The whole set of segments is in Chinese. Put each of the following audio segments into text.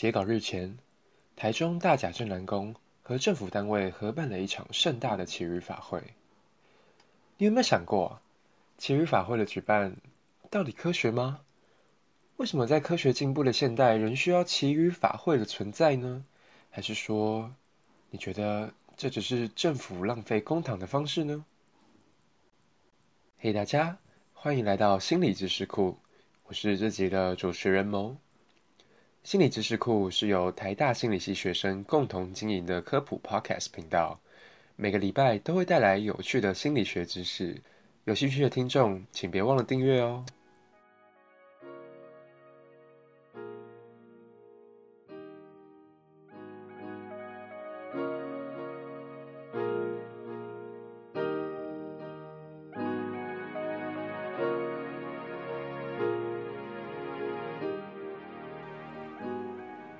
截稿日前，台中大甲镇南宫和政府单位合办了一场盛大的祈雨法会。你有没有想过，祈雨法会的举办到底科学吗？为什么在科学进步的现代，仍需要祈雨法会的存在呢？还是说，你觉得这只是政府浪费公帑的方式呢？嘿，大家，欢迎来到心理知识库，我是这集的主持人谋。心理知识库是由台大心理系学生共同经营的科普 Podcast 频道，每个礼拜都会带来有趣的心理学知识。有兴趣的听众，请别忘了订阅哦。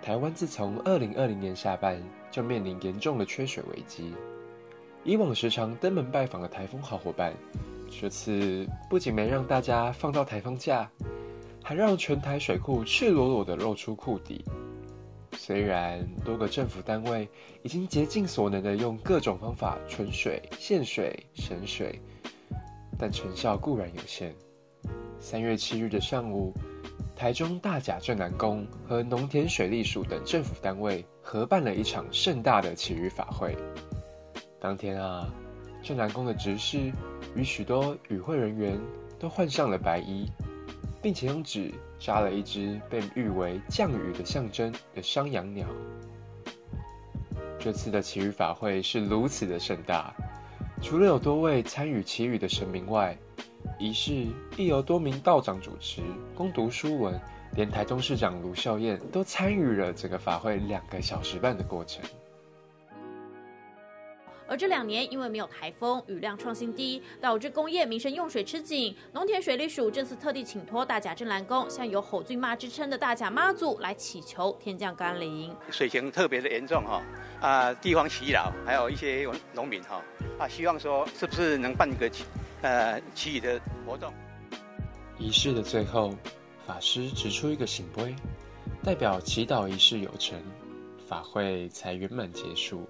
台湾自从二零二零年下半就面临严重的缺水危机。以往时常登门拜访的台风好伙伴，这次不仅没让大家放到台风假，还让全台水库赤裸裸的露出库底。虽然多个政府单位已经竭尽所能的用各种方法存水、限水、省水，但成效固然有限。三月七日的上午。台中大甲镇南宫和农田水利署等政府单位合办了一场盛大的祈雨法会。当天啊，镇南宫的执事与许多与会人员都换上了白衣，并且用纸扎了一只被誉为降雨的象征的山羊鸟。这次的祈雨法会是如此的盛大，除了有多位参与祈雨的神明外，仪式亦由多名道长主持，攻读书文，连台中市长卢秀燕都参与了整个法会两个小时半的过程。而这两年因为没有台风，雨量创新低，导致工业民生用水吃紧。农田水利署这次特地请托大甲镇澜宫，向有吼峻妈之称的大甲妈祖来祈求天降甘霖。水情特别的严重哈，啊，地方祈老，还有一些农民哈，啊，希望说是不是能办一个。呃，祈雨的活动。仪式的最后，法师指出一个醒杯，代表祈祷仪式有成，法会才圆满结束。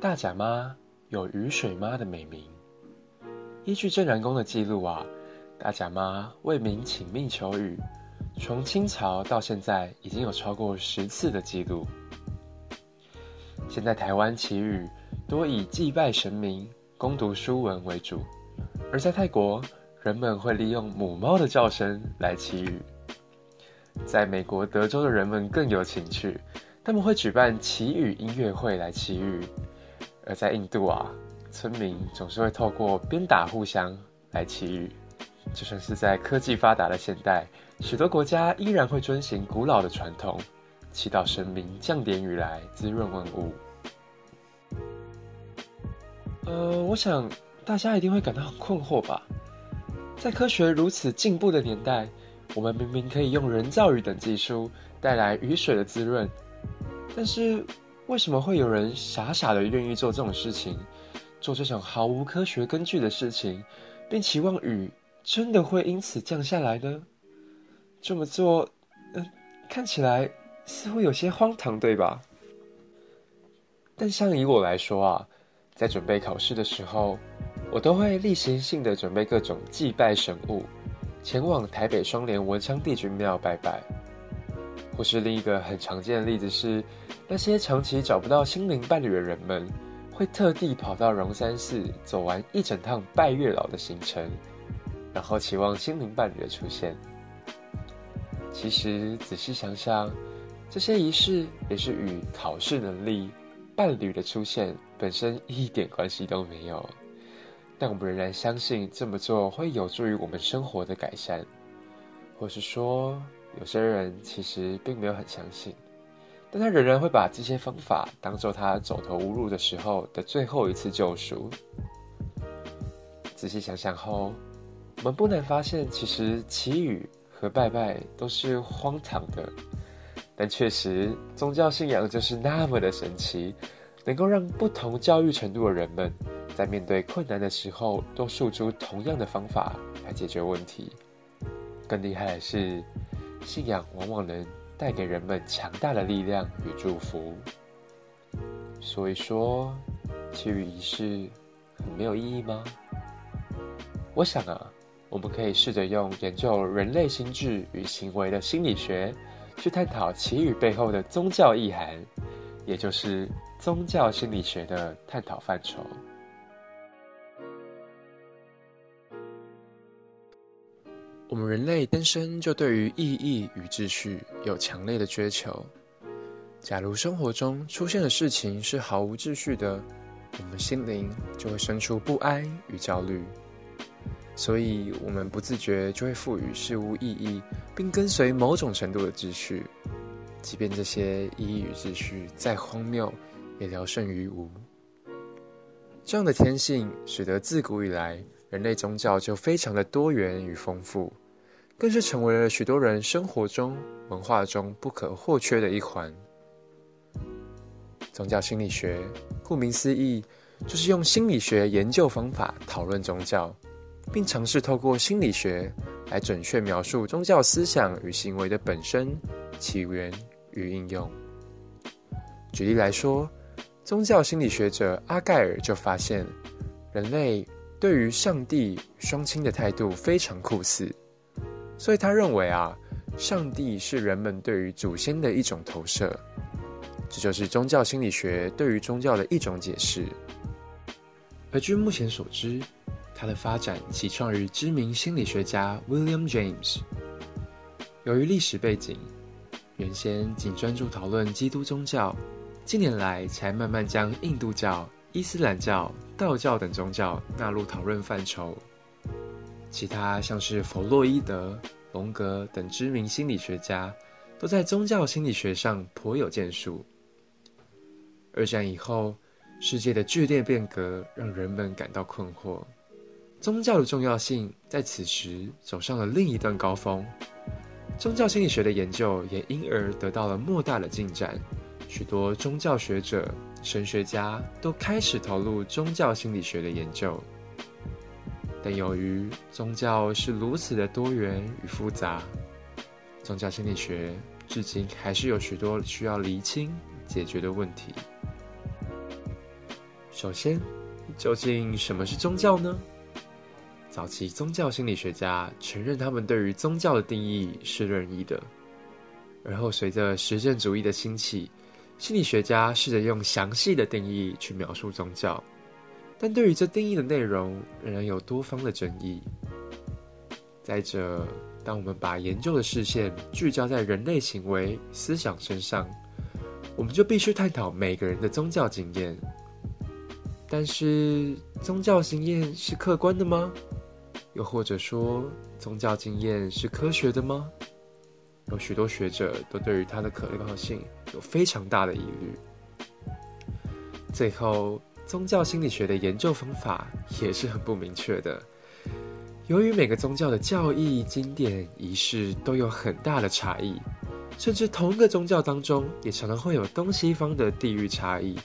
大甲妈有雨水妈的美名，依据镇南宫的记录啊，大甲妈为民请命求雨，从清朝到现在已经有超过十次的记录。现在台湾祈雨多以祭拜神明、攻读书文为主，而在泰国，人们会利用母猫的叫声来祈雨。在美国德州的人们更有情趣，他们会举办祈雨音乐会来祈雨。而在印度啊，村民总是会透过鞭打互相来祈雨。就算是在科技发达的现代，许多国家依然会遵循古老的传统。祈祷神明降点雨来滋润万物。呃，我想大家一定会感到很困惑吧？在科学如此进步的年代，我们明明可以用人造雨等技术带来雨水的滋润，但是为什么会有人傻傻的愿意做这种事情，做这种毫无科学根据的事情，并期望雨真的会因此降下来呢？这么做，嗯，看起来。似乎有些荒唐，对吧？但像以我来说啊，在准备考试的时候，我都会例行性的准备各种祭拜神物，前往台北双连文昌帝君庙拜拜。或是另一个很常见的例子是，那些长期找不到心灵伴侣的人们，会特地跑到龙山寺走完一整趟拜月老的行程，然后期望心灵伴侣的出现。其实仔细想想。这些仪式也是与考试能力、伴侣的出现本身一点关系都没有，但我们仍然相信这么做会有助于我们生活的改善，或是说，有些人其实并没有很相信，但他仍然会把这些方法当做他走投无路的时候的最后一次救赎。仔细想想后，我们不难发现，其实祈雨和拜拜都是荒唐的。但确实，宗教信仰就是那么的神奇，能够让不同教育程度的人们，在面对困难的时候，都诉出同样的方法来解决问题。更厉害的是，信仰往往能带给人们强大的力量与祝福。所以说，祈雨仪式很没有意义吗？我想啊，我们可以试着用研究人类心智与行为的心理学，去探讨祈雨背后的宗教意涵，也就是宗教心理学的探讨范畴。我们人类天生就对于意义与秩序有强烈的追求。假如生活中出现的事情是毫无秩序的，我们心灵就会生出不安与焦虑。所以，我们不自觉就会赋予事物意义，并跟随某种程度的秩序，即便这些意义与秩序再荒谬，也聊胜于无。这样的天性，使得自古以来人类宗教就非常的多元与丰富，更是成为了许多人生活中、文化中不可或缺的一环。宗教心理学，顾名思义，就是用心理学研究方法讨论宗教。并尝试透过心理学来准确描述宗教思想与行为的本身、起源与应用。举例来说，宗教心理学者阿盖尔就发现，人类对于上帝双亲的态度非常酷似，所以他认为啊，上帝是人们对于祖先的一种投射。这就是宗教心理学对于宗教的一种解释。而据目前所知，它的发展起创于知名心理学家 William James。由于历史背景，原先仅专注讨论基督宗教，近年来才慢慢将印度教、伊斯兰教、道教等宗教纳入讨论范畴。其他像是弗洛伊德、荣格等知名心理学家，都在宗教心理学上颇有建树。二战以后，世界的剧烈变革让人们感到困惑。宗教的重要性在此时走上了另一段高峰，宗教心理学的研究也因而得到了莫大的进展。许多宗教学者、神学家都开始投入宗教心理学的研究。但由于宗教是如此的多元与复杂，宗教心理学至今还是有许多需要厘清、解决的问题。首先，究竟什么是宗教呢？早期宗教心理学家承认，他们对于宗教的定义是任意的。而后，随着实证主义的兴起，心理学家试着用详细的定义去描述宗教，但对于这定义的内容，仍然有多方的争议。再者，当我们把研究的视线聚焦在人类行为、思想身上，我们就必须探讨每个人的宗教经验。但是，宗教经验是客观的吗？又或者说，宗教经验是科学的吗？有许多学者都对于它的可靠性有非常大的疑虑。最后，宗教心理学的研究方法也是很不明确的。由于每个宗教的教义、经典、仪式都有很大的差异，甚至同一个宗教当中也常常会有东西方的地域差异，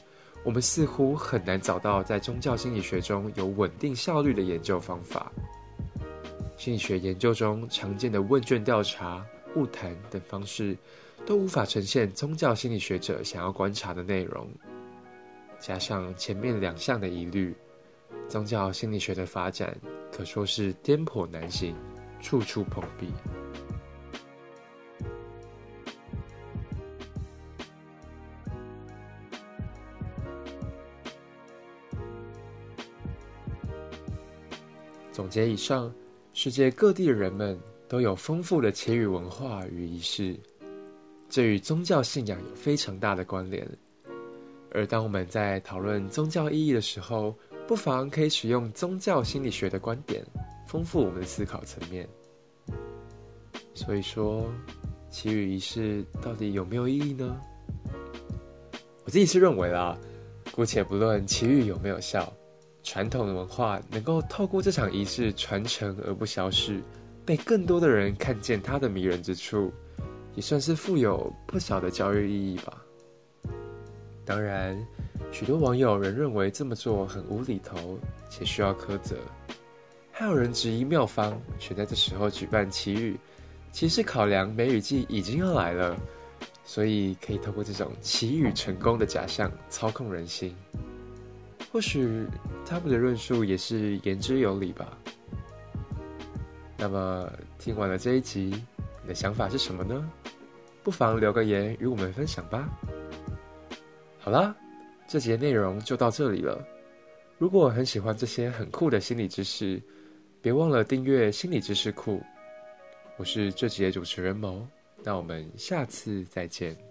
我们似乎很难找到在宗教心理学中有稳定效率的研究方法。心理学研究中常见的问卷调查、物谈等方式，都无法呈现宗教心理学者想要观察的内容。加上前面两项的疑虑，宗教心理学的发展可说是颠簸难行，处处碰壁。总结以上。世界各地的人们都有丰富的祈雨文化与仪式，这与宗教信仰有非常大的关联。而当我们在讨论宗教意义的时候，不妨可以使用宗教心理学的观点，丰富我们的思考层面。所以说，祈雨仪式到底有没有意义呢？我自己是认为啦，姑且不论祈雨有没有效。传统的文化能够透过这场仪式传承而不消逝，被更多的人看见它的迷人之处，也算是富有不小的教育意义吧。当然，许多网友仍认为这么做很无厘头且需要苛责。还有人质疑妙方选在这时候举办奇遇，其实考量梅雨季已经要来了，所以可以透过这种奇遇成功的假象操控人心。或许他们的论述也是言之有理吧。那么听完了这一集，你的想法是什么呢？不妨留个言与我们分享吧。好啦，这节内容就到这里了。如果很喜欢这些很酷的心理知识，别忘了订阅心理知识库。我是这节主持人毛，那我们下次再见。